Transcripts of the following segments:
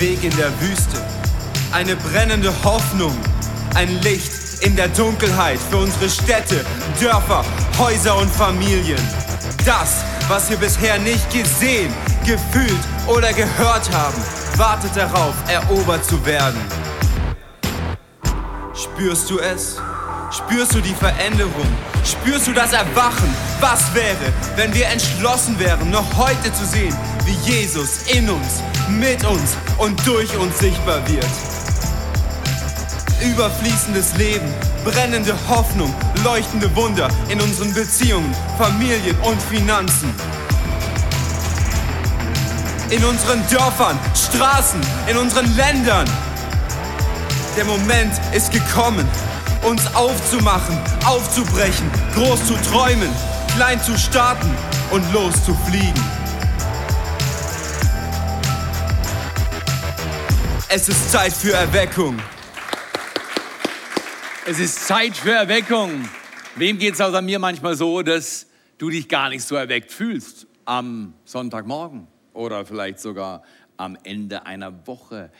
Weg in der Wüste, eine brennende Hoffnung, ein Licht in der Dunkelheit für unsere Städte, Dörfer, Häuser und Familien. Das, was wir bisher nicht gesehen, gefühlt oder gehört haben, wartet darauf, erobert zu werden. Spürst du es? Spürst du die Veränderung? Spürst du das Erwachen? Was wäre, wenn wir entschlossen wären, noch heute zu sehen, wie Jesus in uns, mit uns und durch uns sichtbar wird? Überfließendes Leben, brennende Hoffnung, leuchtende Wunder in unseren Beziehungen, Familien und Finanzen. In unseren Dörfern, Straßen, in unseren Ländern. Der Moment ist gekommen, uns aufzumachen, aufzubrechen, groß zu träumen, klein zu starten und loszufliegen. Es ist Zeit für Erweckung. Es ist Zeit für Erweckung. Wem geht es außer mir manchmal so, dass du dich gar nicht so erweckt fühlst am Sonntagmorgen oder vielleicht sogar am Ende einer Woche?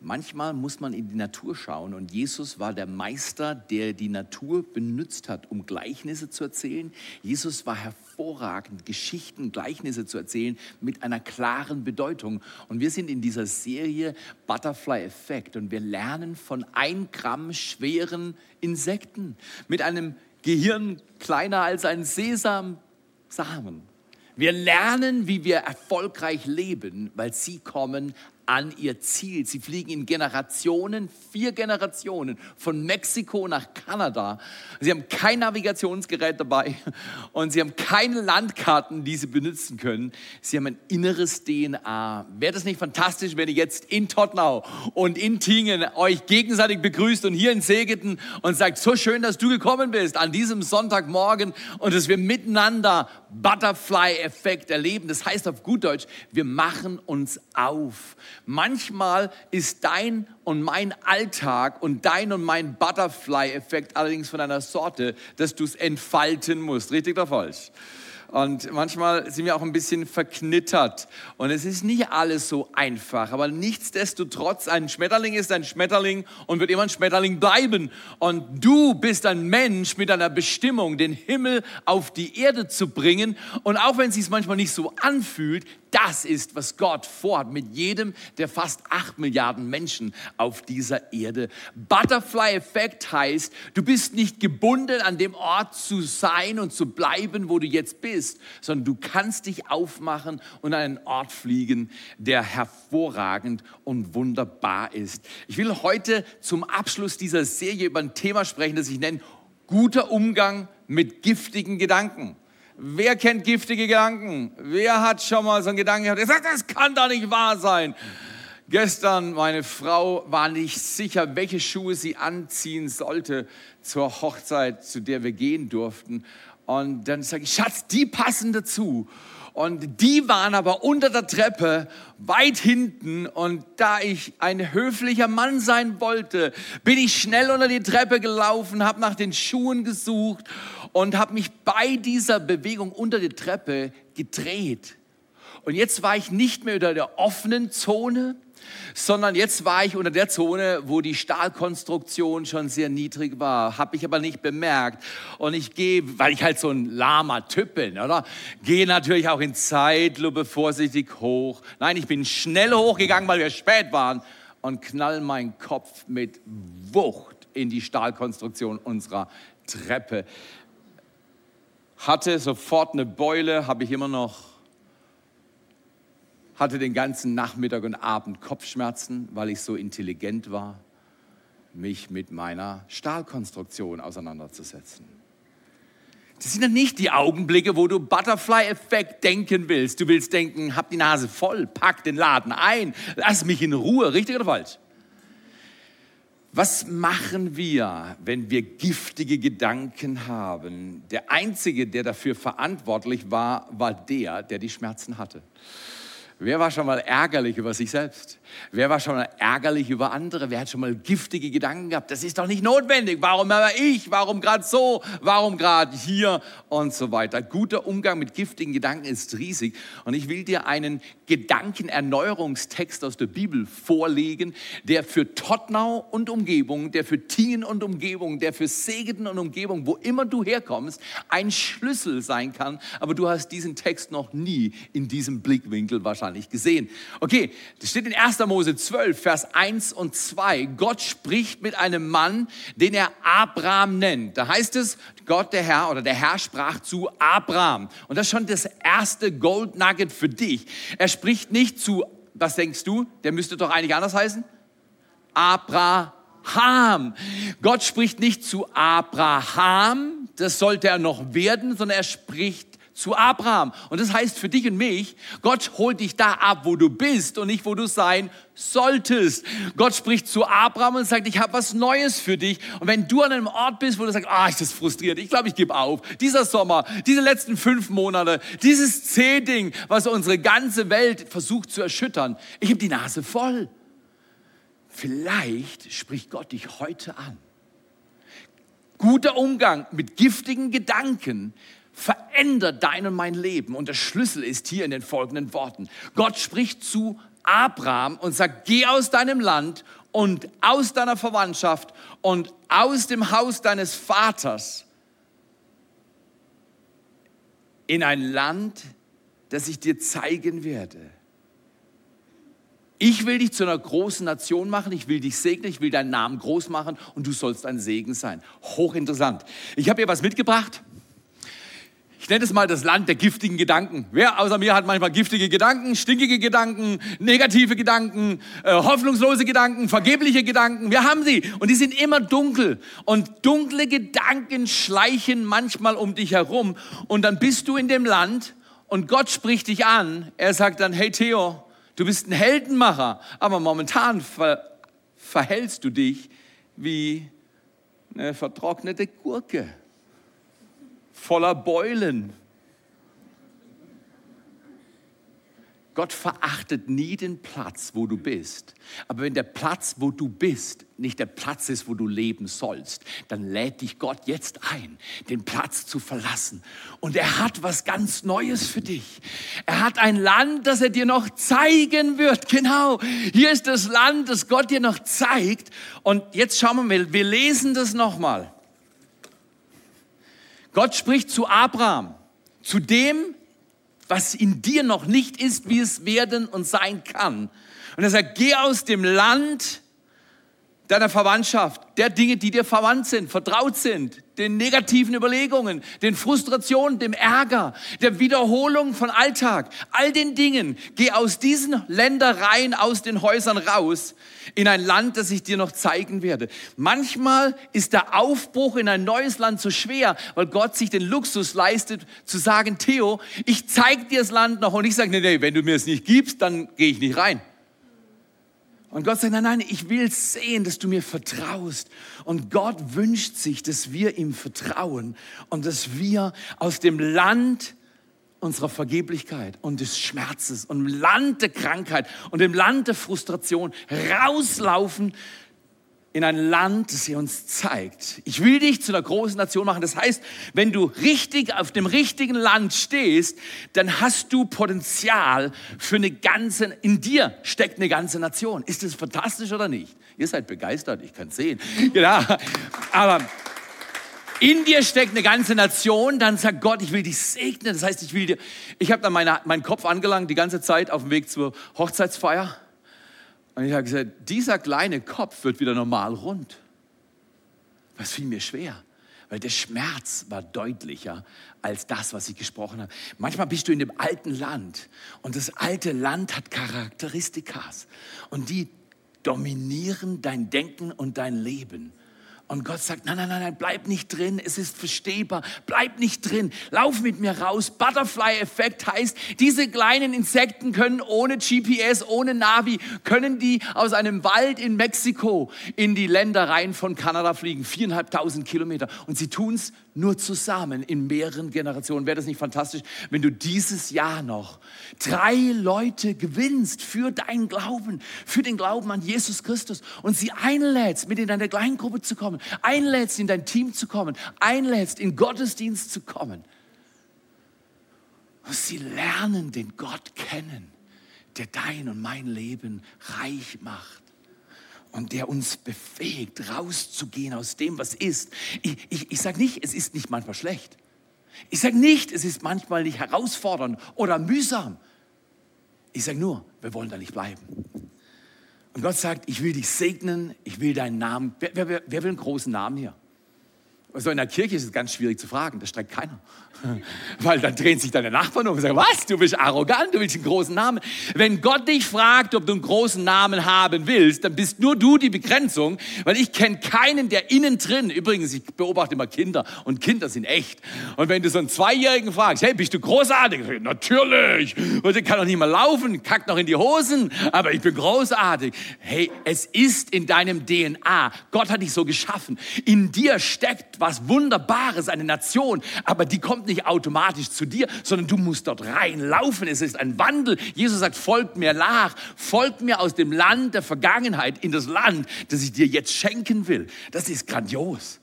Manchmal muss man in die Natur schauen und Jesus war der Meister, der die Natur benutzt hat, um Gleichnisse zu erzählen. Jesus war hervorragend, Geschichten, Gleichnisse zu erzählen mit einer klaren Bedeutung. Und wir sind in dieser Serie Butterfly Effekt und wir lernen von ein Gramm schweren Insekten mit einem Gehirn kleiner als ein Sesamsamen. Wir lernen, wie wir erfolgreich leben, weil sie kommen an ihr Ziel. Sie fliegen in Generationen, vier Generationen, von Mexiko nach Kanada. Sie haben kein Navigationsgerät dabei und sie haben keine Landkarten, die sie benutzen können. Sie haben ein inneres DNA. Wäre das nicht fantastisch, wenn ihr jetzt in Tottenau und in Tingen euch gegenseitig begrüßt und hier in Segeten und sagt, so schön, dass du gekommen bist an diesem Sonntagmorgen und dass wir miteinander Butterfly-Effekt erleben. Das heißt auf gut Deutsch, wir machen uns auf. Manchmal ist dein und mein Alltag und dein und mein Butterfly-Effekt allerdings von einer Sorte, dass du es entfalten musst. Richtig oder falsch? Und manchmal sind wir auch ein bisschen verknittert. Und es ist nicht alles so einfach. Aber nichtsdestotrotz, ein Schmetterling ist ein Schmetterling und wird immer ein Schmetterling bleiben. Und du bist ein Mensch mit einer Bestimmung, den Himmel auf die Erde zu bringen. Und auch wenn es sich manchmal nicht so anfühlt, das ist, was Gott vorhat mit jedem der fast acht Milliarden Menschen auf dieser Erde. Butterfly-Effekt heißt, du bist nicht gebunden an dem Ort zu sein und zu bleiben, wo du jetzt bist, sondern du kannst dich aufmachen und an einen Ort fliegen, der hervorragend und wunderbar ist. Ich will heute zum Abschluss dieser Serie über ein Thema sprechen, das ich nenne guter Umgang mit giftigen Gedanken. Wer kennt giftige Gedanken? Wer hat schon mal so einen Gedanken gehabt? Er sagt, das kann doch nicht wahr sein. Gestern, meine Frau war nicht sicher, welche Schuhe sie anziehen sollte zur Hochzeit, zu der wir gehen durften. Und dann sage ich, Schatz, die passen dazu. Und die waren aber unter der Treppe weit hinten. Und da ich ein höflicher Mann sein wollte, bin ich schnell unter die Treppe gelaufen, habe nach den Schuhen gesucht und habe mich bei dieser Bewegung unter die Treppe gedreht. Und jetzt war ich nicht mehr unter der offenen Zone, sondern jetzt war ich unter der Zone, wo die Stahlkonstruktion schon sehr niedrig war. Habe ich aber nicht bemerkt. Und ich gehe, weil ich halt so ein lahmer Typ bin, oder? Gehe natürlich auch in Zeitlupe vorsichtig hoch. Nein, ich bin schnell hochgegangen, weil wir spät waren und knall meinen Kopf mit Wucht in die Stahlkonstruktion unserer Treppe. Hatte sofort eine Beule, habe ich immer noch hatte den ganzen Nachmittag und Abend Kopfschmerzen, weil ich so intelligent war, mich mit meiner Stahlkonstruktion auseinanderzusetzen. Das sind dann nicht die Augenblicke, wo du Butterfly-Effekt denken willst. Du willst denken, hab die Nase voll, pack den Laden ein, lass mich in Ruhe, richtig oder falsch? Was machen wir, wenn wir giftige Gedanken haben? Der Einzige, der dafür verantwortlich war, war der, der die Schmerzen hatte. Wer war schon mal ärgerlich über sich selbst? Wer war schon mal ärgerlich über andere? Wer hat schon mal giftige Gedanken gehabt? Das ist doch nicht notwendig. Warum aber ich? Warum gerade so? Warum gerade hier? Und so weiter. Guter Umgang mit giftigen Gedanken ist riesig. Und ich will dir einen Gedankenerneuerungstext aus der Bibel vorlegen, der für Tottenau und Umgebung, der für Tingen und Umgebung, der für Segeten und Umgebung, wo immer du herkommst, ein Schlüssel sein kann. Aber du hast diesen Text noch nie in diesem Blickwinkel wahrscheinlich gesehen. Okay, das steht in 1. Mose 12, Vers 1 und 2. Gott spricht mit einem Mann, den er Abraham nennt. Da heißt es, Gott der Herr oder der Herr sprach zu Abraham. Und das ist schon das erste Gold Nugget für dich. Er spricht nicht zu, was denkst du? Der müsste doch eigentlich anders heißen? Abraham. Gott spricht nicht zu Abraham, das sollte er noch werden, sondern er spricht zu Abraham. Und das heißt für dich und mich, Gott holt dich da ab, wo du bist und nicht, wo du sein solltest. Gott spricht zu Abraham und sagt, ich habe was Neues für dich. Und wenn du an einem Ort bist, wo du sagst, ah, ist das frustrierend, ich glaube, ich gebe auf. Dieser Sommer, diese letzten fünf Monate, dieses C-Ding, was unsere ganze Welt versucht zu erschüttern, ich habe die Nase voll. Vielleicht spricht Gott dich heute an. Guter Umgang mit giftigen Gedanken verändert dein und mein Leben. Und der Schlüssel ist hier in den folgenden Worten. Gott spricht zu Abraham und sagt, geh aus deinem Land und aus deiner Verwandtschaft und aus dem Haus deines Vaters in ein Land, das ich dir zeigen werde. Ich will dich zu einer großen Nation machen, ich will dich segnen, ich will deinen Namen groß machen und du sollst ein Segen sein. Hochinteressant. Ich habe hier was mitgebracht ich nenne es mal das Land der giftigen Gedanken. Wer außer mir hat manchmal giftige Gedanken, stinkige Gedanken, negative Gedanken, äh, hoffnungslose Gedanken, vergebliche Gedanken? Wir haben sie und die sind immer dunkel. Und dunkle Gedanken schleichen manchmal um dich herum und dann bist du in dem Land und Gott spricht dich an. Er sagt dann, hey Theo, du bist ein Heldenmacher, aber momentan ver verhältst du dich wie eine vertrocknete Gurke voller Beulen. Gott verachtet nie den Platz, wo du bist. Aber wenn der Platz, wo du bist, nicht der Platz ist, wo du leben sollst, dann lädt dich Gott jetzt ein, den Platz zu verlassen. Und er hat was ganz Neues für dich. Er hat ein Land, das er dir noch zeigen wird. Genau. Hier ist das Land, das Gott dir noch zeigt. Und jetzt schauen wir mal, wir lesen das nochmal. Gott spricht zu Abraham, zu dem, was in dir noch nicht ist, wie es werden und sein kann. Und er sagt, geh aus dem Land deiner Verwandtschaft, der Dinge, die dir verwandt sind, vertraut sind, den negativen Überlegungen, den Frustrationen, dem Ärger, der Wiederholung von Alltag, all den Dingen. Geh aus diesen Ländereien, aus den Häusern raus in ein Land, das ich dir noch zeigen werde. Manchmal ist der Aufbruch in ein neues Land so schwer, weil Gott sich den Luxus leistet, zu sagen, Theo, ich zeig dir das Land noch und ich sage, nee, nee, wenn du mir es nicht gibst, dann gehe ich nicht rein. Und Gott sagt, nein, nein, ich will sehen, dass du mir vertraust. Und Gott wünscht sich, dass wir ihm vertrauen und dass wir aus dem Land unserer Vergeblichkeit und des Schmerzes und im Land der Krankheit und im Land der Frustration rauslaufen in ein Land, das er uns zeigt. Ich will dich zu einer großen Nation machen. Das heißt, wenn du richtig auf dem richtigen Land stehst, dann hast du Potenzial für eine ganze, in dir steckt eine ganze Nation. Ist das fantastisch oder nicht? Ihr seid begeistert, ich kann es sehen. Genau. Aber in dir steckt eine ganze Nation, dann sagt Gott, ich will dich segnen. Das heißt, ich will dir, ich habe dann meine, meinen Kopf angelangt die ganze Zeit auf dem Weg zur Hochzeitsfeier. Und ich habe gesagt, dieser kleine Kopf wird wieder normal rund. Was fiel mir schwer, weil der Schmerz war deutlicher als das, was ich gesprochen habe. Manchmal bist du in dem alten Land und das alte Land hat Charakteristikas und die dominieren dein Denken und dein Leben. Und Gott sagt, nein, nein, nein, nein, bleib nicht drin, es ist verstehbar, bleib nicht drin, lauf mit mir raus. Butterfly-Effekt heißt, diese kleinen Insekten können ohne GPS, ohne Navi, können die aus einem Wald in Mexiko in die Ländereien von Kanada fliegen, viereinhalbtausend Kilometer. Und sie tun es nur zusammen in mehreren Generationen. Wäre das nicht fantastisch, wenn du dieses Jahr noch drei Leute gewinnst für deinen Glauben, für den Glauben an Jesus Christus und sie einlädst, mit in deine Kleingruppe zu kommen, einlädst, in dein Team zu kommen, einlädst, in Gottesdienst zu kommen. Und sie lernen den Gott kennen, der dein und mein Leben reich macht und der uns befähigt, rauszugehen aus dem, was ist. Ich, ich, ich sage nicht, es ist nicht manchmal schlecht. Ich sage nicht, es ist manchmal nicht herausfordernd oder mühsam. Ich sage nur, wir wollen da nicht bleiben. Und Gott sagt, ich will dich segnen, ich will deinen Namen. Wer, wer, wer will einen großen Namen hier? Also in der Kirche ist es ganz schwierig zu fragen, da streckt keiner. Weil dann drehen sich deine Nachbarn um und sagen, was, du bist arrogant, du willst einen großen Namen. Wenn Gott dich fragt, ob du einen großen Namen haben willst, dann bist nur du die Begrenzung, weil ich kenne keinen, der innen drin, übrigens, ich beobachte immer Kinder und Kinder sind echt. Und wenn du so einen Zweijährigen fragst, hey, bist du großartig? Ich, Natürlich. Und der kann doch nicht mehr laufen, kackt noch in die Hosen, aber ich bin großartig. Hey, es ist in deinem DNA. Gott hat dich so geschaffen. In dir steckt was Wunderbares, eine Nation, aber die kommt nicht automatisch zu dir, sondern du musst dort reinlaufen. Es ist ein Wandel. Jesus sagt, folgt mir nach, folgt mir aus dem Land der Vergangenheit in das Land, das ich dir jetzt schenken will. Das ist grandios.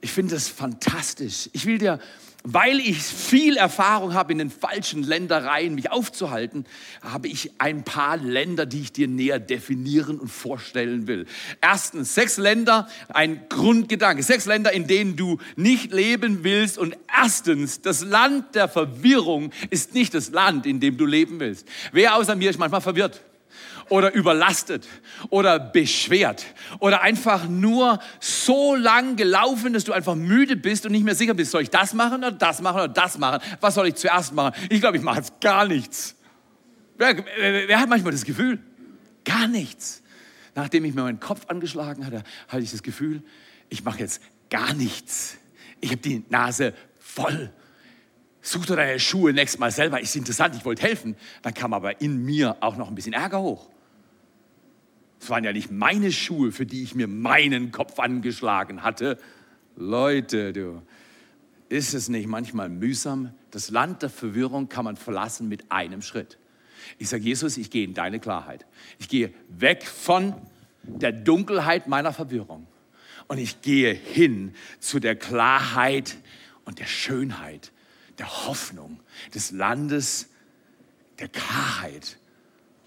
Ich finde das fantastisch. Ich will dir weil ich viel Erfahrung habe, in den falschen Ländereien mich aufzuhalten, habe ich ein paar Länder, die ich dir näher definieren und vorstellen will. Erstens, sechs Länder, ein Grundgedanke. Sechs Länder, in denen du nicht leben willst. Und erstens, das Land der Verwirrung ist nicht das Land, in dem du leben willst. Wer außer mir ist manchmal verwirrt? Oder überlastet oder beschwert oder einfach nur so lang gelaufen, dass du einfach müde bist und nicht mehr sicher bist, soll ich das machen oder das machen oder das machen? Was soll ich zuerst machen? Ich glaube, ich mache jetzt gar nichts. Wer, wer, wer hat manchmal das Gefühl? Gar nichts. Nachdem ich mir meinen Kopf angeschlagen hatte, hatte ich das Gefühl, ich mache jetzt gar nichts. Ich habe die Nase voll. Such doch deine Schuhe nächstes Mal selber. Ist interessant, ich wollte helfen. Dann kam aber in mir auch noch ein bisschen Ärger hoch. Es waren ja nicht meine Schuhe, für die ich mir meinen Kopf angeschlagen hatte. Leute, du, ist es nicht manchmal mühsam? Das Land der Verwirrung kann man verlassen mit einem Schritt. Ich sage, Jesus, ich gehe in deine Klarheit. Ich gehe weg von der Dunkelheit meiner Verwirrung und ich gehe hin zu der Klarheit und der Schönheit, der Hoffnung des Landes, der Klarheit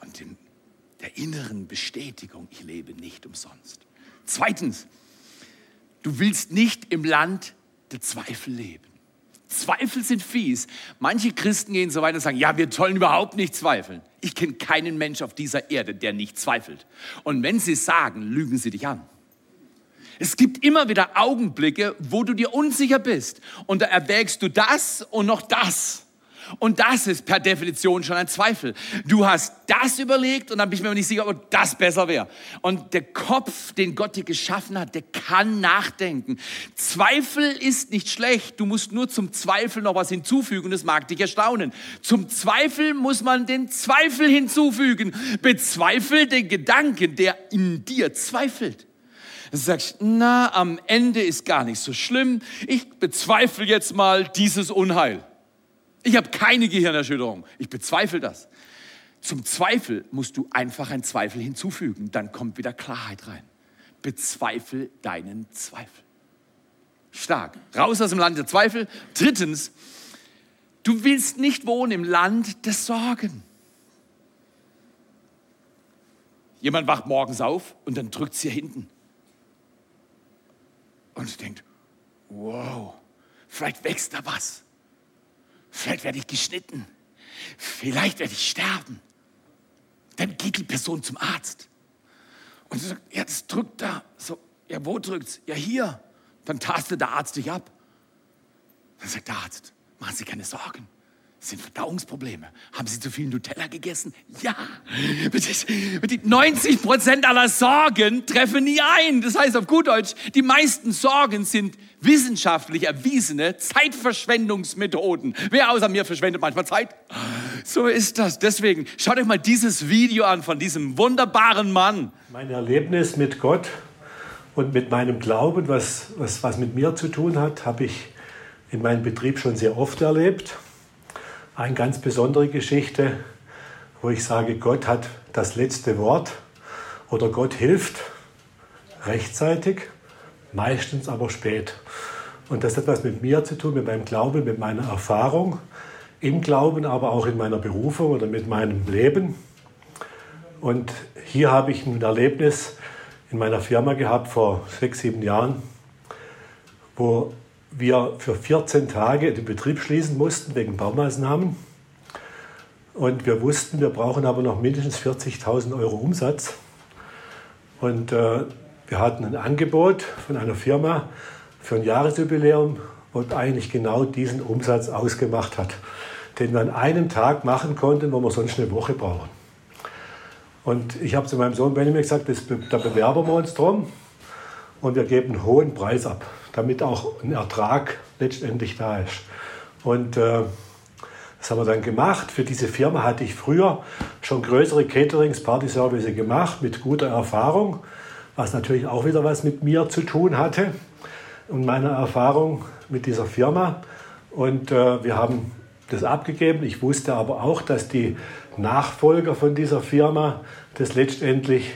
und dem der inneren Bestätigung, ich lebe nicht umsonst. Zweitens, du willst nicht im Land der Zweifel leben. Zweifel sind fies. Manche Christen gehen so weiter und sagen, ja, wir sollen überhaupt nicht zweifeln. Ich kenne keinen Mensch auf dieser Erde, der nicht zweifelt. Und wenn sie sagen, lügen sie dich an. Es gibt immer wieder Augenblicke, wo du dir unsicher bist. Und da erwägst du das und noch das. Und das ist per Definition schon ein Zweifel. Du hast das überlegt und dann bin ich mir nicht sicher, ob das besser wäre. Und der Kopf, den Gott dir geschaffen hat, der kann nachdenken. Zweifel ist nicht schlecht. Du musst nur zum Zweifel noch was hinzufügen das mag dich erstaunen. Zum Zweifel muss man den Zweifel hinzufügen. Bezweifel den Gedanken, der in dir zweifelt. Sagst, na, am Ende ist gar nicht so schlimm. Ich bezweifle jetzt mal dieses Unheil. Ich habe keine Gehirnerschütterung. Ich bezweifle das. Zum Zweifel musst du einfach einen Zweifel hinzufügen. Dann kommt wieder Klarheit rein. Bezweifel deinen Zweifel. Stark. Raus aus dem Land der Zweifel. Drittens, du willst nicht wohnen im Land der Sorgen. Jemand wacht morgens auf und dann drückt es hier hinten. Und denkt, wow, vielleicht wächst da was. Vielleicht werde ich geschnitten. Vielleicht werde ich sterben. Dann geht die Person zum Arzt. Und sie sagt, ja, drückt da. So, ja, wo drückt's? Ja, hier. Dann tastet der Arzt dich ab. Dann sagt der Arzt, machen Sie keine Sorgen. Sind Verdauungsprobleme. Haben Sie zu viel Nutella gegessen? Ja. 90 Prozent aller Sorgen treffen nie ein. Das heißt auf gut Deutsch, die meisten Sorgen sind wissenschaftlich erwiesene Zeitverschwendungsmethoden. Wer außer mir verschwendet manchmal Zeit? So ist das. Deswegen schaut euch mal dieses Video an von diesem wunderbaren Mann. Mein Erlebnis mit Gott und mit meinem Glauben, was, was, was mit mir zu tun hat, habe ich in meinem Betrieb schon sehr oft erlebt. Eine ganz besondere Geschichte, wo ich sage, Gott hat das letzte Wort oder Gott hilft rechtzeitig, meistens aber spät. Und das hat was mit mir zu tun, mit meinem Glauben, mit meiner Erfahrung im Glauben, aber auch in meiner Berufung oder mit meinem Leben. Und hier habe ich ein Erlebnis in meiner Firma gehabt vor sechs, sieben Jahren, wo wir für 14 Tage den Betrieb schließen mussten wegen Baumaßnahmen. Und wir wussten, wir brauchen aber noch mindestens 40.000 Euro Umsatz. Und äh, wir hatten ein Angebot von einer Firma für ein Jahresjubiläum, wo eigentlich genau diesen Umsatz ausgemacht hat, den wir an einem Tag machen konnten, wo wir sonst eine Woche brauchen. Und ich habe zu meinem Sohn Benjamin gesagt, das, da bewerben wir uns drum und wir geben einen hohen Preis ab damit auch ein Ertrag letztendlich da ist. Und äh, das haben wir dann gemacht. Für diese Firma hatte ich früher schon größere Caterings, Party-Service gemacht mit guter Erfahrung, was natürlich auch wieder was mit mir zu tun hatte und meiner Erfahrung mit dieser Firma. Und äh, wir haben das abgegeben. Ich wusste aber auch, dass die Nachfolger von dieser Firma das letztendlich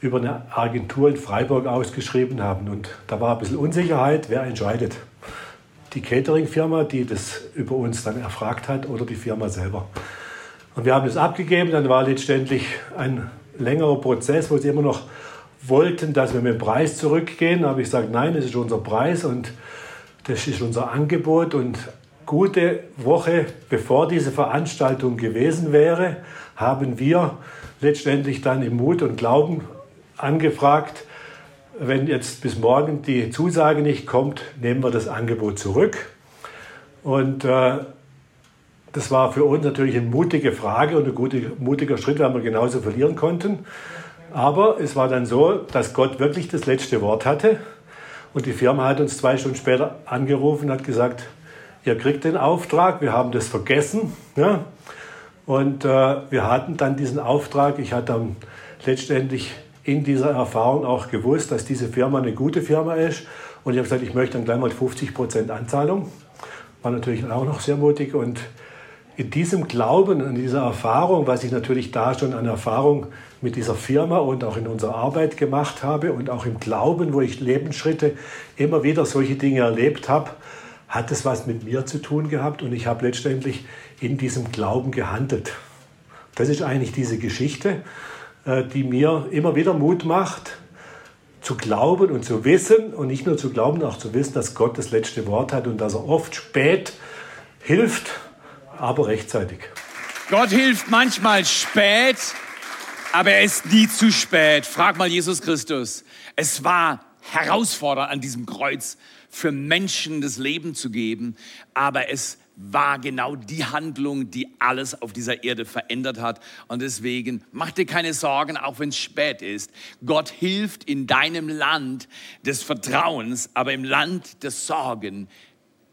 über eine Agentur in Freiburg ausgeschrieben haben. Und da war ein bisschen Unsicherheit, wer entscheidet. Die Catering-Firma, die das über uns dann erfragt hat, oder die Firma selber. Und wir haben das abgegeben, dann war letztendlich ein längerer Prozess, wo sie immer noch wollten, dass wir mit dem Preis zurückgehen. Da habe ich gesagt, nein, das ist unser Preis und das ist unser Angebot. Und gute Woche bevor diese Veranstaltung gewesen wäre, haben wir letztendlich dann im Mut und Glauben angefragt, wenn jetzt bis morgen die Zusage nicht kommt, nehmen wir das Angebot zurück. Und äh, das war für uns natürlich eine mutige Frage und ein guter, mutiger Schritt, weil wir genauso verlieren konnten. Aber es war dann so, dass Gott wirklich das letzte Wort hatte. Und die Firma hat uns zwei Stunden später angerufen und hat gesagt, ihr kriegt den Auftrag, wir haben das vergessen. Ja? Und äh, wir hatten dann diesen Auftrag. Ich hatte dann letztendlich in dieser Erfahrung auch gewusst, dass diese Firma eine gute Firma ist. Und ich habe gesagt, ich möchte dann gleich mal 50 Prozent Anzahlung. War natürlich auch noch sehr mutig. Und in diesem Glauben, in dieser Erfahrung, was ich natürlich da schon an Erfahrung mit dieser Firma und auch in unserer Arbeit gemacht habe und auch im Glauben, wo ich Lebensschritte immer wieder solche Dinge erlebt habe, hat es was mit mir zu tun gehabt und ich habe letztendlich in diesem Glauben gehandelt. Das ist eigentlich diese Geschichte. Äh, die mir immer wieder Mut macht, zu glauben und zu wissen und nicht nur zu glauben, auch zu wissen, dass Gott das letzte Wort hat und dass er oft spät hilft, aber rechtzeitig. Gott hilft manchmal spät, aber er ist nie zu spät. Frag mal Jesus Christus. Es war herausfordernd an diesem Kreuz für Menschen das Leben zu geben, aber es war genau die Handlung, die alles auf dieser Erde verändert hat. Und deswegen mach dir keine Sorgen, auch wenn es spät ist. Gott hilft in deinem Land des Vertrauens, aber im Land des Sorgen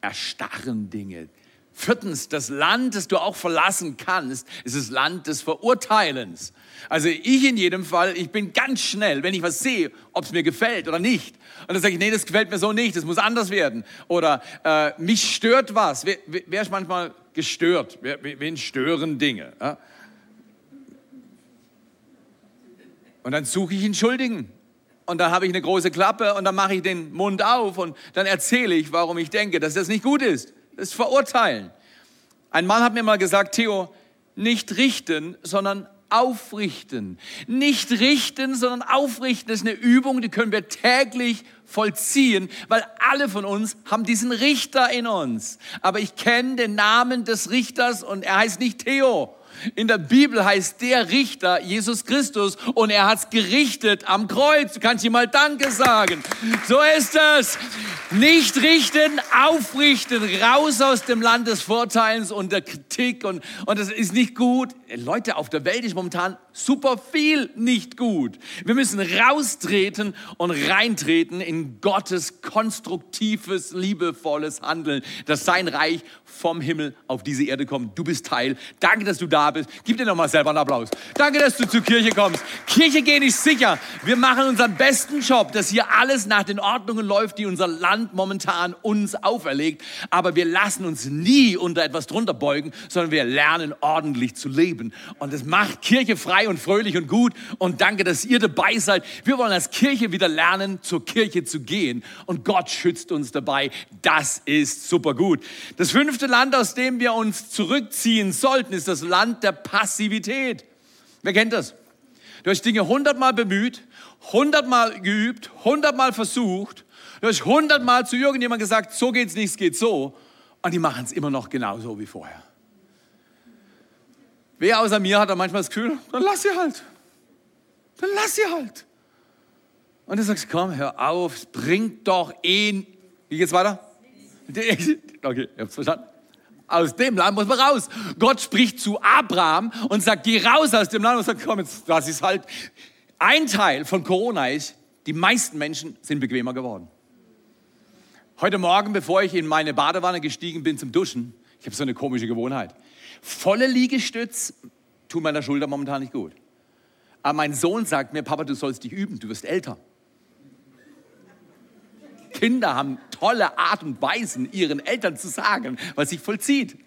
erstarren Dinge. Viertens, das Land, das du auch verlassen kannst, ist das Land des Verurteilens. Also ich in jedem Fall, ich bin ganz schnell, wenn ich was sehe, ob es mir gefällt oder nicht. Und dann sage ich, nee, das gefällt mir so nicht, das muss anders werden. Oder äh, mich stört was. Wer, wer ist manchmal gestört? Wer, wen stören Dinge? Ja? Und dann suche ich einen Schuldigen. Und dann habe ich eine große Klappe und dann mache ich den Mund auf und dann erzähle ich, warum ich denke, dass das nicht gut ist das Verurteilen. Ein Mann hat mir mal gesagt, Theo, nicht richten, sondern aufrichten. Nicht richten, sondern aufrichten das ist eine Übung, die können wir täglich vollziehen, weil alle von uns haben diesen Richter in uns. Aber ich kenne den Namen des Richters und er heißt nicht Theo. In der Bibel heißt der Richter Jesus Christus und er hat's gerichtet am Kreuz. Du kannst ihm mal Danke sagen. So ist es. Nicht richten, aufrichten, raus aus dem Land des Vorteils und der Kritik und, und das ist nicht gut. Leute, auf der Welt ist momentan super viel nicht gut. Wir müssen raustreten und reintreten in Gottes konstruktives, liebevolles Handeln, dass sein Reich vom Himmel auf diese Erde kommt. Du bist Teil. Danke, dass du da bist. Gib dir nochmal selber einen Applaus. Danke, dass du zur Kirche kommst. Kirche geht nicht sicher. Wir machen unseren besten Job, dass hier alles nach den Ordnungen läuft, die unser Land momentan uns auferlegt. Aber wir lassen uns nie unter etwas drunter beugen, sondern wir lernen ordentlich zu leben. Und das macht Kirche frei und fröhlich und gut. Und danke, dass ihr dabei seid. Wir wollen als Kirche wieder lernen, zur Kirche zu gehen. Und Gott schützt uns dabei. Das ist super gut. Das fünfte Land, aus dem wir uns zurückziehen sollten, ist das Land der Passivität. Wer kennt das? Du hast Dinge hundertmal bemüht, hundertmal geübt, hundertmal versucht. Du hast hundertmal zu irgendjemandem gesagt, so geht's nicht, es geht so. Und die machen es immer noch genauso wie vorher. Wer außer mir hat da manchmal das Gefühl, dann lass sie halt. Dann lass sie halt. Und du sagst, komm, hör auf, bringt doch eh. Wie geht's weiter? Okay, ihr habt's verstanden? Aus dem Land muss man raus. Gott spricht zu Abraham und sagt, geh raus aus dem Land und sagt, komm, jetzt, das ist halt. Ein Teil von Corona ist, die meisten Menschen sind bequemer geworden. Heute Morgen, bevor ich in meine Badewanne gestiegen bin zum Duschen, ich habe so eine komische Gewohnheit. Volle Liegestütz tun meiner Schulter momentan nicht gut. Aber mein Sohn sagt mir, Papa, du sollst dich üben, du wirst älter. Kinder haben tolle Art und Weisen, ihren Eltern zu sagen, was sich vollzieht.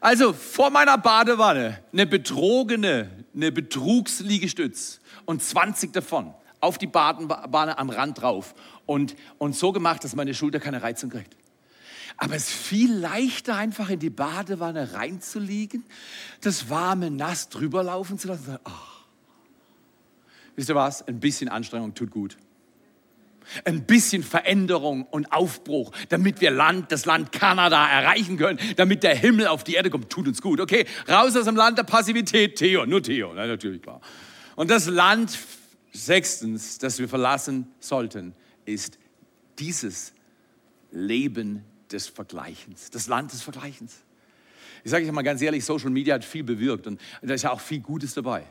Also vor meiner Badewanne eine betrogene, eine Betrugsliegestütz und 20 davon auf die Badewanne am Rand drauf und, und so gemacht, dass meine Schulter keine Reizung kriegt. Aber es ist viel leichter, einfach in die Badewanne reinzuliegen, das warme Nass drüber laufen zu lassen. Oh. Wisst ihr was? Ein bisschen Anstrengung tut gut ein bisschen Veränderung und Aufbruch, damit wir Land, das Land Kanada erreichen können, damit der Himmel auf die Erde kommt. Tut uns gut. Okay, raus aus dem Land der Passivität. Theo, nur Theo, na, natürlich klar. Und das Land, sechstens, das wir verlassen sollten, ist dieses Leben des Vergleichens, das Land des Vergleichens. Ich sage euch mal ganz ehrlich, Social Media hat viel bewirkt und da ist ja auch viel Gutes dabei.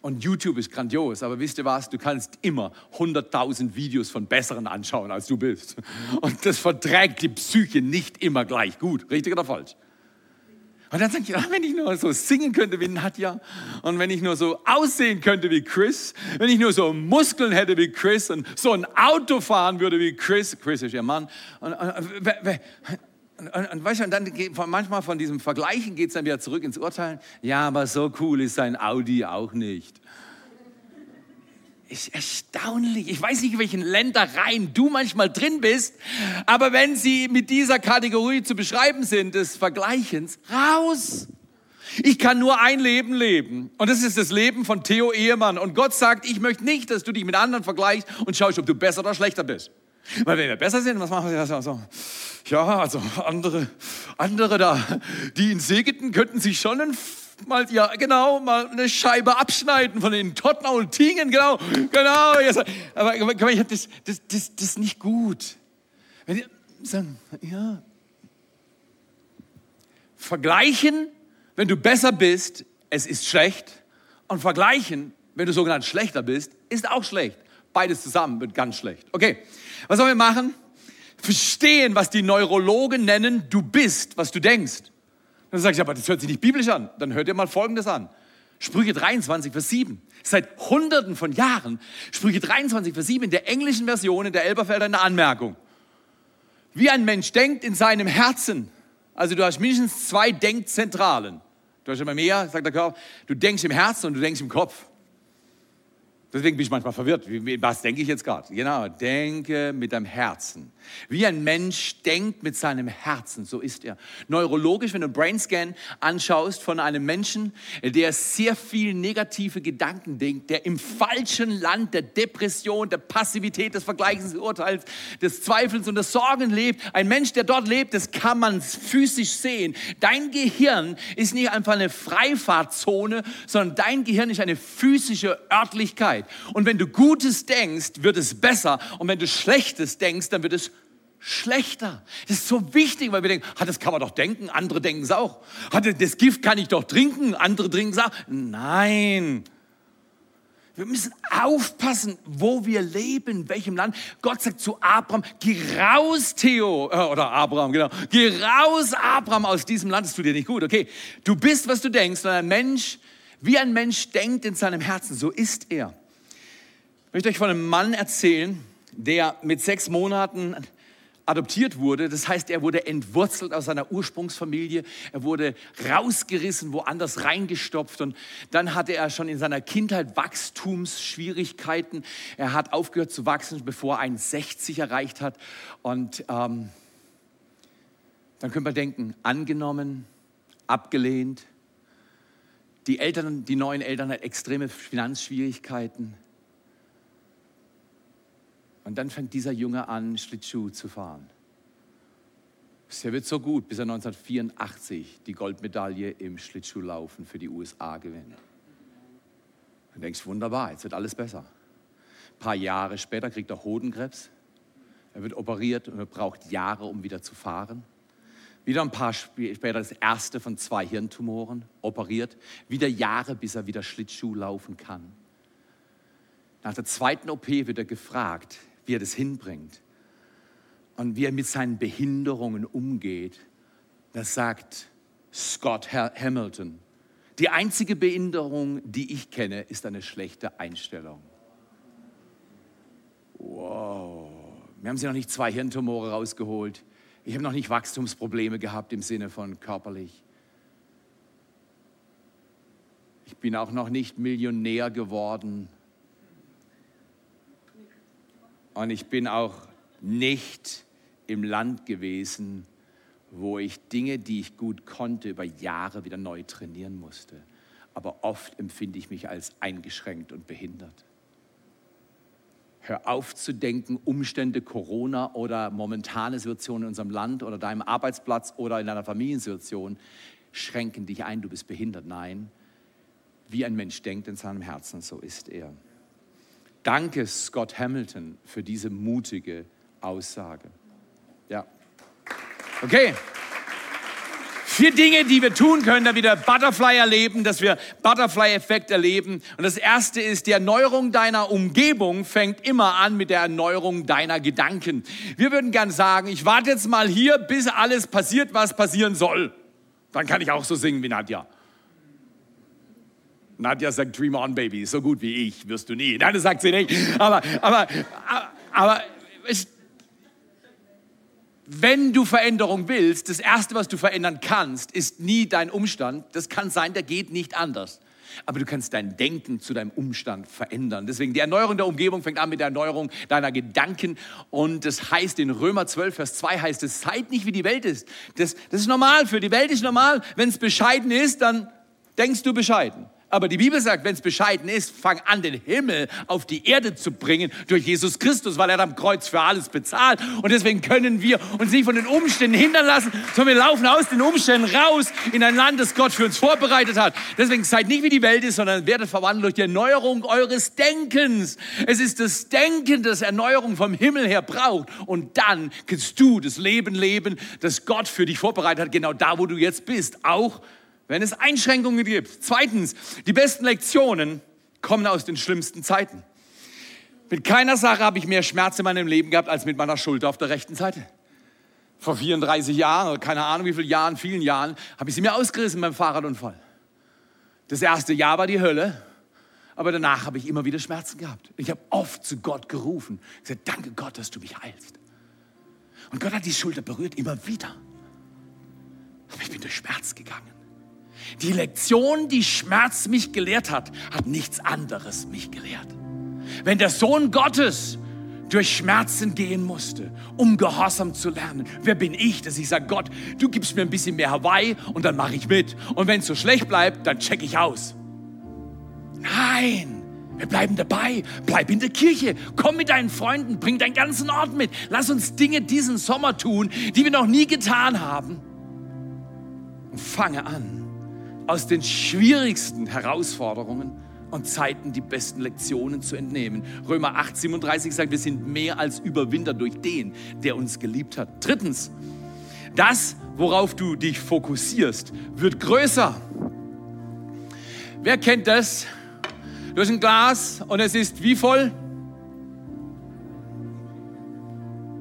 Und YouTube ist grandios, aber wisst ihr was? Du kannst immer 100.000 Videos von Besseren anschauen, als du bist. Und das verträgt die Psyche nicht immer gleich gut. Richtig oder falsch? Und dann sage ich, ach, wenn ich nur so singen könnte wie Nadja und wenn ich nur so aussehen könnte wie Chris, wenn ich nur so Muskeln hätte wie Chris und so ein Auto fahren würde wie Chris, Chris ist ihr Mann, und, und, und, und, weißt du, und dann manchmal von diesem Vergleichen geht es dann wieder zurück ins Urteilen. Ja, aber so cool ist sein Audi auch nicht. Ist erstaunlich. Ich weiß nicht, in welchen Ländereien du manchmal drin bist, aber wenn sie mit dieser Kategorie zu beschreiben sind, des Vergleichens, raus. Ich kann nur ein Leben leben. Und das ist das Leben von Theo Ehemann. Und Gott sagt, ich möchte nicht, dass du dich mit anderen vergleichst und schaust, ob du besser oder schlechter bist. Weil wenn wir besser sind, was machen wir? Also, ja, also andere, andere da, die ihn segelten, könnten sich schon mal, ja, genau, mal eine Scheibe abschneiden von den Tottenau und Tingen, genau, genau. Aber, aber das, das, das, das ist nicht gut. Wenn die sagen, ja, vergleichen, wenn du besser bist, es ist schlecht. Und vergleichen, wenn du sogenannt schlechter bist, ist auch schlecht. Beides zusammen wird ganz schlecht. Okay, was sollen wir machen? Verstehen, was die Neurologen nennen, du bist, was du denkst. Dann sage ich, aber das hört sich nicht biblisch an. Dann hört ihr mal Folgendes an. Sprüche 23, Vers 7. Seit hunderten von Jahren, Sprüche 23, Vers 7 in der englischen Version, in der Elberfelder eine Anmerkung. Wie ein Mensch denkt in seinem Herzen, also du hast mindestens zwei Denkzentralen. Du hast immer mehr, sagt der Körper, du denkst im Herzen und du denkst im Kopf. Deswegen bin ich manchmal verwirrt. Was denke ich jetzt gerade? Genau, denke mit deinem Herzen. Wie ein Mensch denkt mit seinem Herzen, so ist er. Neurologisch, wenn du einen Brainscan anschaust von einem Menschen, der sehr viel negative Gedanken denkt, der im falschen Land der Depression, der Passivität, des Vergleichens, des Urteils, des Zweifels und des Sorgen lebt. Ein Mensch, der dort lebt, das kann man physisch sehen. Dein Gehirn ist nicht einfach eine Freifahrtzone, sondern dein Gehirn ist eine physische Örtlichkeit. Und wenn du Gutes denkst, wird es besser. Und wenn du Schlechtes denkst, dann wird es schlechter. Das ist so wichtig, weil wir denken, ah, das kann man doch denken, andere denken es auch. Ah, das Gift kann ich doch trinken, andere trinken es auch. Nein. Wir müssen aufpassen, wo wir leben, in welchem Land. Gott sagt zu Abraham, geh raus, Theo, äh, oder Abraham, genau. Geh raus, Abraham, aus diesem Land. Das tut dir nicht gut, okay. Du bist, was du denkst. Und ein Mensch, wie ein Mensch denkt in seinem Herzen, so ist er. Möchte euch von einem Mann erzählen, der mit sechs Monaten adoptiert wurde. Das heißt, er wurde entwurzelt aus seiner Ursprungsfamilie. Er wurde rausgerissen, woanders reingestopft. Und dann hatte er schon in seiner Kindheit Wachstumsschwierigkeiten. Er hat aufgehört zu wachsen, bevor er 60 erreicht hat. Und ähm, dann könnte man denken, angenommen, abgelehnt. Die Eltern, die neuen Eltern hatten extreme Finanzschwierigkeiten. Und dann fängt dieser Junge an, Schlittschuh zu fahren. Er wird so gut, bis er 1984 die Goldmedaille im Schlittschuhlaufen für die USA gewinnt. Du denkst, wunderbar, jetzt wird alles besser. Ein paar Jahre später kriegt er Hodenkrebs. Er wird operiert und er braucht Jahre, um wieder zu fahren. Wieder ein paar später das erste von zwei Hirntumoren, operiert. Wieder Jahre, bis er wieder Schlittschuh laufen kann. Nach der zweiten OP wird er gefragt, wie er das hinbringt und wie er mit seinen Behinderungen umgeht. Das sagt Scott Hamilton. Die einzige Behinderung, die ich kenne, ist eine schlechte Einstellung. Wow. Wir haben sie noch nicht zwei Hirntumore rausgeholt. Ich habe noch nicht Wachstumsprobleme gehabt im Sinne von körperlich. Ich bin auch noch nicht Millionär geworden und ich bin auch nicht im Land gewesen, wo ich Dinge, die ich gut konnte, über Jahre wieder neu trainieren musste. Aber oft empfinde ich mich als eingeschränkt und behindert. Hör auf zu denken, Umstände, Corona oder momentane Situationen in unserem Land oder deinem Arbeitsplatz oder in deiner Familiensituation schränken dich ein, du bist behindert. Nein, wie ein Mensch denkt in seinem Herzen, so ist er. Danke, Scott Hamilton, für diese mutige Aussage. Ja. Okay. Vier Dinge, die wir tun können, damit wir Butterfly erleben, dass wir Butterfly-Effekt erleben. Und das erste ist, die Erneuerung deiner Umgebung fängt immer an mit der Erneuerung deiner Gedanken. Wir würden gern sagen, ich warte jetzt mal hier, bis alles passiert, was passieren soll. Dann kann ich auch so singen wie Nadja. Nadja sagt, Dream on, Baby. So gut wie ich wirst du nie. Nein, das sagt sie nicht. Aber, aber, aber wenn du Veränderung willst, das Erste, was du verändern kannst, ist nie dein Umstand. Das kann sein, der geht nicht anders. Aber du kannst dein Denken zu deinem Umstand verändern. Deswegen die Erneuerung der Umgebung fängt an mit der Erneuerung deiner Gedanken. Und das heißt in Römer 12, Vers 2 heißt es, seid nicht wie die Welt ist. Das, das ist normal für die Welt ist normal. Wenn es bescheiden ist, dann denkst du bescheiden. Aber die Bibel sagt, wenn es bescheiden ist, fang an, den Himmel auf die Erde zu bringen durch Jesus Christus, weil er am Kreuz für alles bezahlt. Und deswegen können wir uns nicht von den Umständen hindern lassen, sondern wir laufen aus den Umständen raus in ein Land, das Gott für uns vorbereitet hat. Deswegen seid nicht wie die Welt ist, sondern werdet verwandelt durch die Erneuerung eures Denkens. Es ist das Denken, das Erneuerung vom Himmel her braucht. Und dann kannst du das Leben leben, das Gott für dich vorbereitet hat, genau da, wo du jetzt bist. Auch wenn es Einschränkungen gibt. Zweitens, die besten Lektionen kommen aus den schlimmsten Zeiten. Mit keiner Sache habe ich mehr Schmerz in meinem Leben gehabt als mit meiner Schulter auf der rechten Seite. Vor 34 Jahren oder keine Ahnung wie vielen Jahren, vielen Jahren, habe ich sie mir ausgerissen beim Fahrradunfall. Das erste Jahr war die Hölle, aber danach habe ich immer wieder Schmerzen gehabt. Ich habe oft zu Gott gerufen, gesagt, danke Gott, dass du mich heilst. Und Gott hat die Schulter berührt, immer wieder. Aber ich bin durch Schmerz gegangen. Die Lektion, die Schmerz mich gelehrt hat, hat nichts anderes mich gelehrt. Wenn der Sohn Gottes durch Schmerzen gehen musste, um Gehorsam zu lernen. Wer bin ich, dass ich sage, Gott, du gibst mir ein bisschen mehr Hawaii und dann mache ich mit. Und wenn es so schlecht bleibt, dann check ich aus. Nein, wir bleiben dabei. Bleib in der Kirche. Komm mit deinen Freunden. Bring deinen ganzen Ort mit. Lass uns Dinge diesen Sommer tun, die wir noch nie getan haben. Und fange an, aus den schwierigsten Herausforderungen und Zeiten die besten Lektionen zu entnehmen. Römer 8, 37 sagt, wir sind mehr als Überwinder durch den, der uns geliebt hat. Drittens, das, worauf du dich fokussierst, wird größer. Wer kennt das? Du hast ein Glas und es ist wie voll?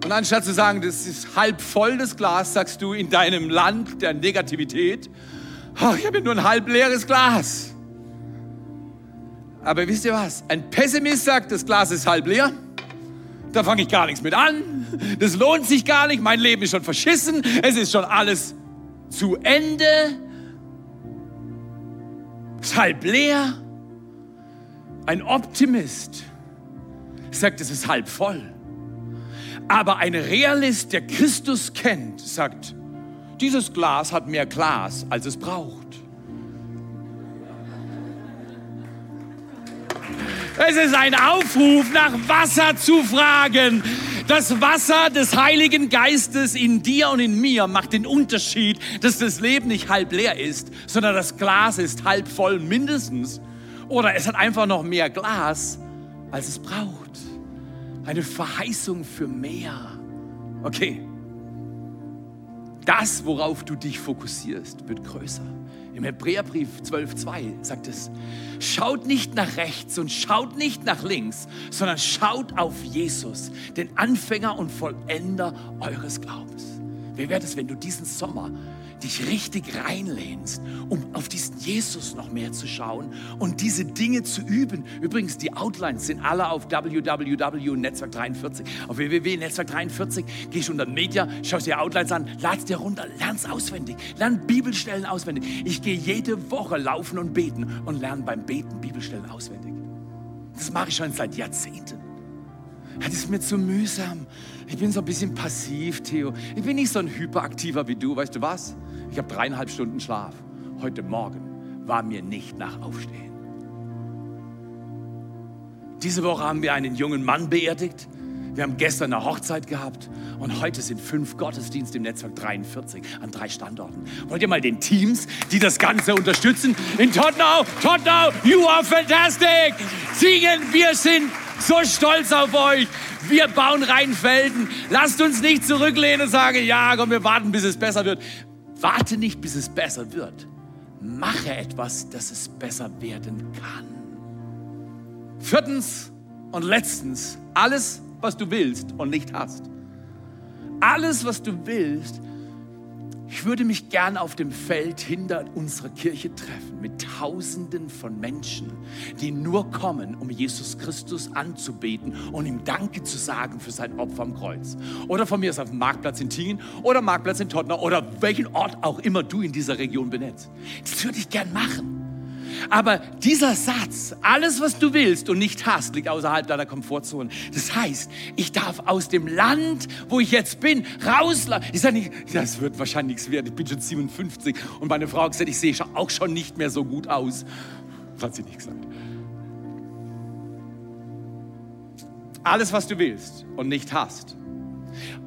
Und anstatt zu sagen, das ist halb voll, das Glas, sagst du in deinem Land der Negativität, oh, ich habe nur ein halb leeres Glas. Aber wisst ihr was? Ein Pessimist sagt, das Glas ist halb leer. Da fange ich gar nichts mit an. Das lohnt sich gar nicht. Mein Leben ist schon verschissen. Es ist schon alles zu Ende. Ist halb leer. Ein Optimist sagt, es ist halb voll. Aber ein Realist, der Christus kennt, sagt, dieses Glas hat mehr Glas, als es braucht. Es ist ein Aufruf, nach Wasser zu fragen. Das Wasser des Heiligen Geistes in dir und in mir macht den Unterschied, dass das Leben nicht halb leer ist, sondern das Glas ist halb voll mindestens. Oder es hat einfach noch mehr Glas, als es braucht. Eine Verheißung für mehr. Okay. Das, worauf du dich fokussierst, wird größer. Im Hebräerbrief 12.2 sagt es, schaut nicht nach rechts und schaut nicht nach links, sondern schaut auf Jesus, den Anfänger und Vollender eures Glaubens. Wie wäre es, wenn du diesen Sommer dich richtig reinlehnst, um auf diesen Jesus noch mehr zu schauen und diese Dinge zu üben. Übrigens, die Outlines sind alle auf www.netzwerk43. Auf www.netzwerk43 gehst du unter Media, schaust dir Outlines an, ladst dir runter, lernst auswendig, lern Bibelstellen auswendig. Ich gehe jede Woche laufen und beten und lerne beim Beten Bibelstellen auswendig. Das mache ich schon seit Jahrzehnten. Das ist mir zu mühsam. Ich bin so ein bisschen passiv, Theo. Ich bin nicht so ein hyperaktiver wie du. Weißt du was? Ich habe dreieinhalb Stunden Schlaf. Heute Morgen war mir nicht nach Aufstehen. Diese Woche haben wir einen jungen Mann beerdigt. Wir haben gestern eine Hochzeit gehabt und heute sind fünf Gottesdienste im Netzwerk 43 an drei Standorten. Wollt ihr mal den Teams, die das Ganze unterstützen, in Tottenau, Tottenau, you are fantastic, singen, wir sind so stolz auf euch. Wir bauen Rheinfelden. Lasst uns nicht zurücklehnen und sagen, ja, komm, wir warten, bis es besser wird. Warte nicht, bis es besser wird. Mache etwas, dass es besser werden kann. Viertens und letztens, alles, was du willst und nicht hast. Alles, was du willst ich würde mich gern auf dem Feld hinter unserer Kirche treffen mit Tausenden von Menschen, die nur kommen, um Jesus Christus anzubeten und ihm Danke zu sagen für sein Opfer am Kreuz. Oder von mir ist auf dem Marktplatz in Tingen oder Marktplatz in Tottenham oder welchen Ort auch immer du in dieser Region benennst. Das würde ich gern machen. Aber dieser Satz, alles was du willst und nicht hast, liegt außerhalb deiner Komfortzone. Das heißt, ich darf aus dem Land, wo ich jetzt bin, rauslaufen. Ich sage nicht, das wird wahrscheinlich nichts werden. Ich bin schon 57 und meine Frau hat gesagt, ich sehe auch schon nicht mehr so gut aus. Das hat sie nicht gesagt. Alles, was du willst und nicht hast,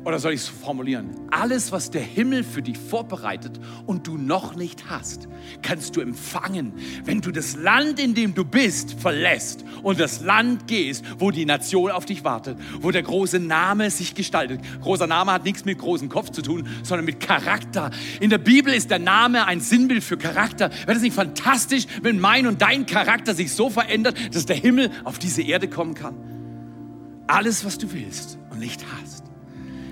oder soll ich es formulieren? Alles, was der Himmel für dich vorbereitet und du noch nicht hast, kannst du empfangen, wenn du das Land, in dem du bist, verlässt und das Land gehst, wo die Nation auf dich wartet, wo der große Name sich gestaltet. Großer Name hat nichts mit großem Kopf zu tun, sondern mit Charakter. In der Bibel ist der Name ein Sinnbild für Charakter. Wäre das nicht fantastisch, wenn mein und dein Charakter sich so verändert, dass der Himmel auf diese Erde kommen kann? Alles, was du willst und nicht hast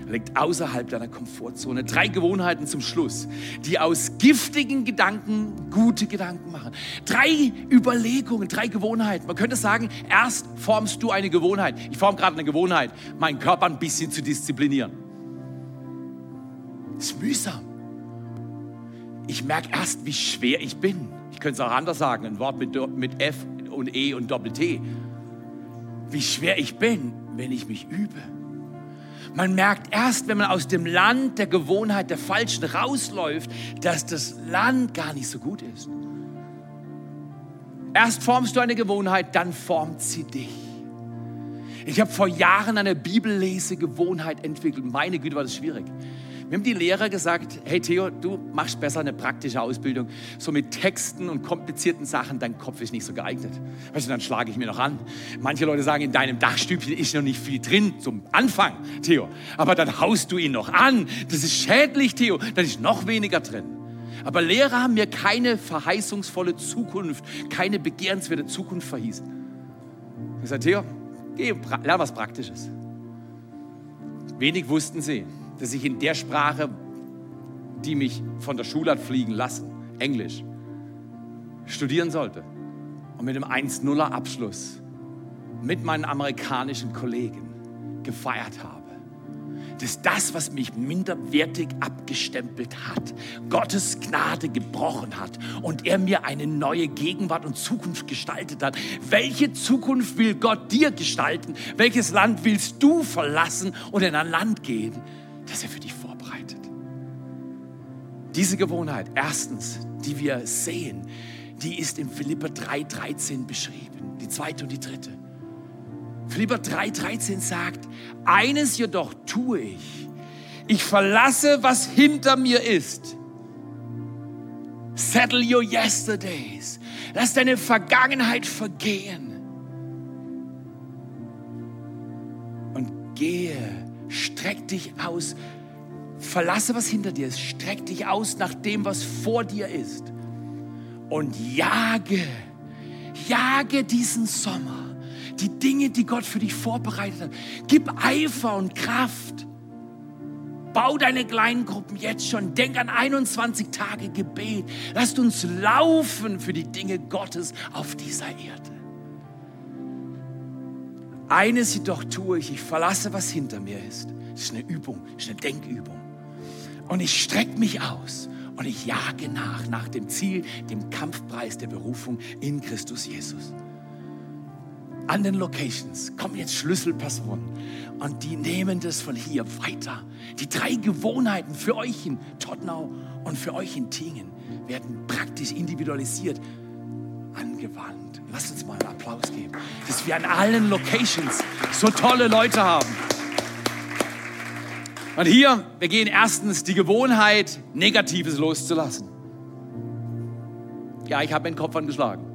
liegt außerhalb deiner Komfortzone. Drei Gewohnheiten zum Schluss, die aus giftigen Gedanken gute Gedanken machen. Drei Überlegungen, drei Gewohnheiten. Man könnte sagen, erst formst du eine Gewohnheit. Ich form gerade eine Gewohnheit, meinen Körper ein bisschen zu disziplinieren. Das ist mühsam. Ich merke erst, wie schwer ich bin. Ich könnte es auch anders sagen, ein Wort mit, mit F und E und Doppel-T. wie schwer ich bin, wenn ich mich übe. Man merkt erst, wenn man aus dem Land der Gewohnheit der Falschen rausläuft, dass das Land gar nicht so gut ist. Erst formst du eine Gewohnheit, dann formt sie dich. Ich habe vor Jahren eine Bibellesegewohnheit entwickelt. Meine Güte, war das schwierig. Wir haben die Lehrer gesagt, hey Theo, du machst besser eine praktische Ausbildung. So mit Texten und komplizierten Sachen, dein Kopf ist nicht so geeignet. Weißt du, dann schlage ich mir noch an. Manche Leute sagen, in deinem Dachstübchen ist noch nicht viel drin zum Anfang, Theo. Aber dann haust du ihn noch an. Das ist schädlich, Theo. Dann ist noch weniger drin. Aber Lehrer haben mir keine verheißungsvolle Zukunft, keine begehrenswerte Zukunft verhießen. Ich sagte, Theo, geh, lern was Praktisches. Wenig wussten sie dass ich in der Sprache, die mich von der Schule hat fliegen lassen, Englisch, studieren sollte. Und mit einem 1-0er Abschluss mit meinen amerikanischen Kollegen gefeiert habe dass das, was mich minderwertig abgestempelt hat, Gottes Gnade gebrochen hat und er mir eine neue Gegenwart und Zukunft gestaltet hat. Welche Zukunft will Gott dir gestalten? Welches Land willst du verlassen und in ein Land gehen, das er für dich vorbereitet. Diese Gewohnheit, erstens, die wir sehen, die ist in Philipper 3,13 beschrieben. Die zweite und die dritte. Philipper 3,13 sagt, eines jedoch tue ich. Ich verlasse, was hinter mir ist. Settle your yesterdays. Lass deine Vergangenheit vergehen. Und gehe Streck dich aus. Verlasse, was hinter dir ist. Streck dich aus nach dem, was vor dir ist. Und jage, jage diesen Sommer. Die Dinge, die Gott für dich vorbereitet hat. Gib Eifer und Kraft. Bau deine kleinen Gruppen jetzt schon. Denk an 21 Tage Gebet. Lasst uns laufen für die Dinge Gottes auf dieser Erde. Eines jedoch tue ich, ich verlasse, was hinter mir ist. Das ist eine Übung, das ist eine Denkübung. Und ich strecke mich aus und ich jage nach, nach dem Ziel, dem Kampfpreis der Berufung in Christus Jesus. An den Locations kommen jetzt Schlüsselpersonen und die nehmen das von hier weiter. Die drei Gewohnheiten für euch in Tottenau und für euch in Tingen werden praktisch individualisiert angewandt. Lasst uns mal einen Applaus geben, dass wir an allen Locations so tolle Leute haben. Und hier, wir gehen erstens die Gewohnheit, Negatives loszulassen. Ja, ich habe meinen Kopf angeschlagen.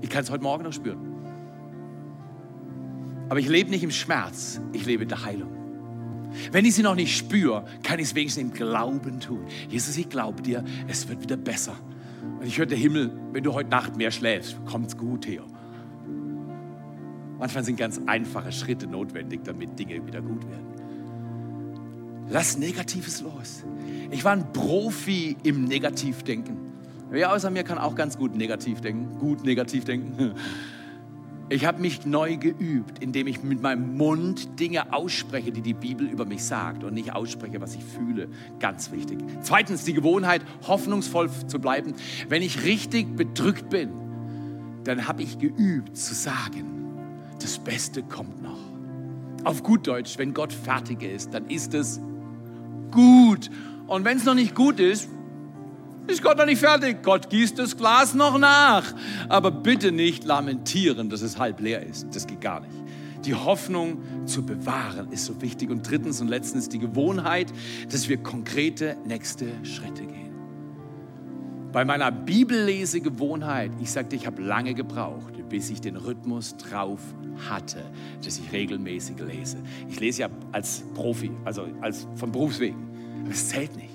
Ich kann es heute Morgen noch spüren. Aber ich lebe nicht im Schmerz, ich lebe in der Heilung. Wenn ich sie noch nicht spüre, kann ich es wenigstens im Glauben tun. Jesus, ich glaube dir, es wird wieder besser. Und ich höre der Himmel, wenn du heute Nacht mehr schläfst, kommt's gut, Theo. Manchmal sind ganz einfache Schritte notwendig, damit Dinge wieder gut werden. Lass Negatives los. Ich war ein Profi im Negativdenken. Wer außer mir kann auch ganz gut negativ denken? Gut negativ denken. Ich habe mich neu geübt, indem ich mit meinem Mund Dinge ausspreche, die die Bibel über mich sagt und nicht ausspreche, was ich fühle. Ganz wichtig. Zweitens die Gewohnheit, hoffnungsvoll zu bleiben. Wenn ich richtig bedrückt bin, dann habe ich geübt zu sagen, das Beste kommt noch. Auf gut Deutsch, wenn Gott fertig ist, dann ist es gut. Und wenn es noch nicht gut ist, ist Gott noch nicht fertig. Gott gießt das Glas noch nach. Aber bitte nicht lamentieren, dass es halb leer ist. Das geht gar nicht. Die Hoffnung zu bewahren ist so wichtig. Und drittens und letztens die Gewohnheit, dass wir konkrete nächste Schritte gehen. Bei meiner Bibellesegewohnheit, ich sagte, ich habe lange gebraucht, bis ich den Rhythmus drauf hatte, dass ich regelmäßig lese. Ich lese ja als Profi, also als von Berufswegen. Aber es zählt nicht.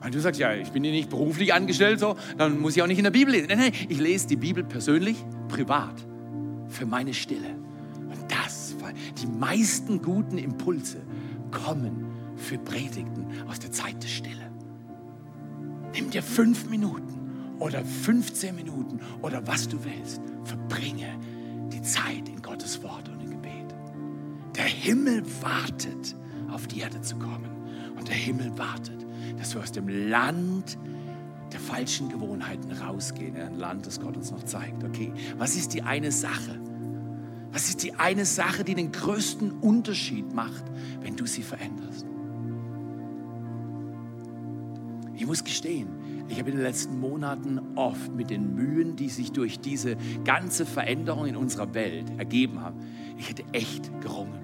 Weil du sagst, ja, ich bin hier nicht beruflich angestellt, so, dann muss ich auch nicht in der Bibel lesen. Nein, nein, ich lese die Bibel persönlich, privat, für meine Stille. Und das, weil die meisten guten Impulse kommen für Predigten aus der Zeit der Stille. Nimm dir fünf Minuten oder 15 Minuten oder was du willst. Verbringe die Zeit in Gottes Wort und im Gebet. Der Himmel wartet, auf die Erde zu kommen. Und der Himmel wartet, dass wir aus dem Land der falschen Gewohnheiten rausgehen in ein Land, das Gott uns noch zeigt. Okay, was ist die eine Sache, Was ist die eine Sache, die den größten Unterschied macht, wenn du sie veränderst? Ich muss gestehen, ich habe in den letzten Monaten oft mit den Mühen, die sich durch diese ganze Veränderung in unserer Welt ergeben haben, ich hätte echt gerungen.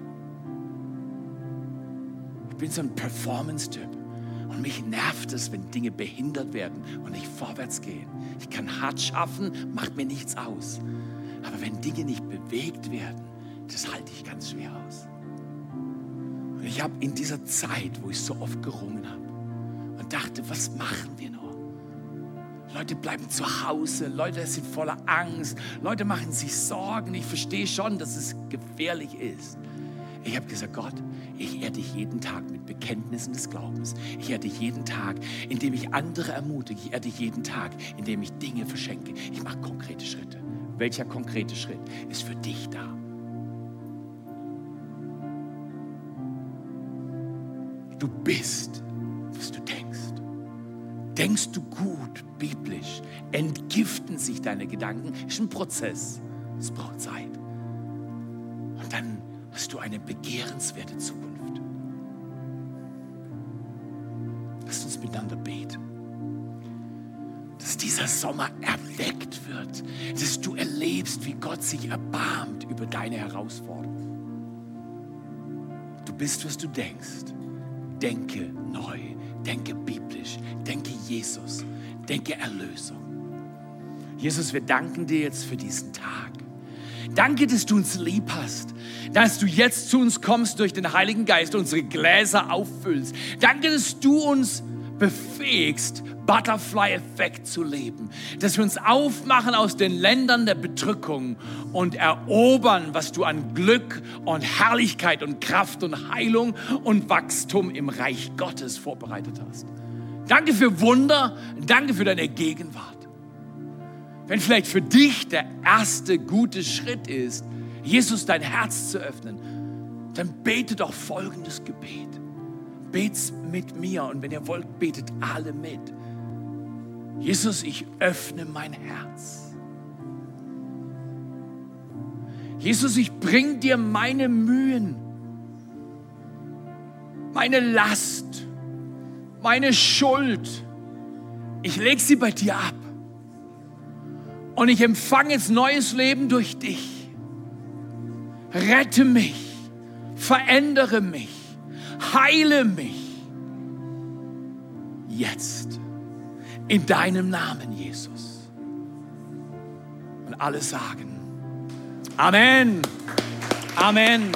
Ich bin so ein Performance-Typ. Und mich nervt es, wenn Dinge behindert werden und nicht vorwärts gehen. Ich kann hart schaffen, macht mir nichts aus. Aber wenn Dinge nicht bewegt werden, das halte ich ganz schwer aus. Und ich habe in dieser Zeit, wo ich so oft gerungen habe und dachte, was machen wir noch? Leute bleiben zu Hause, Leute sind voller Angst, Leute machen sich Sorgen. Ich verstehe schon, dass es gefährlich ist. Ich habe gesagt, Gott, ich ehre dich jeden Tag mit Bekenntnissen des Glaubens. Ich ehre dich jeden Tag, indem ich andere ermutige. Ich ehre dich jeden Tag, indem ich Dinge verschenke. Ich mache konkrete Schritte. Welcher konkrete Schritt ist für dich da? Du bist, was du denkst. Denkst du gut, biblisch, entgiften sich deine Gedanken. Ist ein Prozess. Es braucht Zeit. Und dann hast du eine begehrenswerte Zukunft. Lass uns miteinander beten. Dass dieser Sommer erweckt wird, dass du erlebst, wie Gott sich erbarmt über deine Herausforderung. Du bist, was du denkst. Denke neu, denke biblisch, denke Jesus, denke Erlösung. Jesus, wir danken dir jetzt für diesen Tag. Danke, dass du uns lieb hast, dass du jetzt zu uns kommst durch den Heiligen Geist, unsere Gläser auffüllst. Danke, dass du uns befähigst, Butterfly-Effekt zu leben, dass wir uns aufmachen aus den Ländern der Bedrückung und erobern, was du an Glück und Herrlichkeit und Kraft und Heilung und Wachstum im Reich Gottes vorbereitet hast. Danke für Wunder, danke für deine Gegenwart. Wenn vielleicht für dich der erste gute Schritt ist, Jesus dein Herz zu öffnen, dann bete doch folgendes Gebet. Bet's mit mir und wenn ihr wollt, betet alle mit. Jesus, ich öffne mein Herz. Jesus, ich bring dir meine Mühen, meine Last, meine Schuld. Ich lege sie bei dir ab. Und ich empfange jetzt neues Leben durch dich. Rette mich, verändere mich, heile mich. Jetzt. In deinem Namen, Jesus. Und alle sagen, Amen. Amen.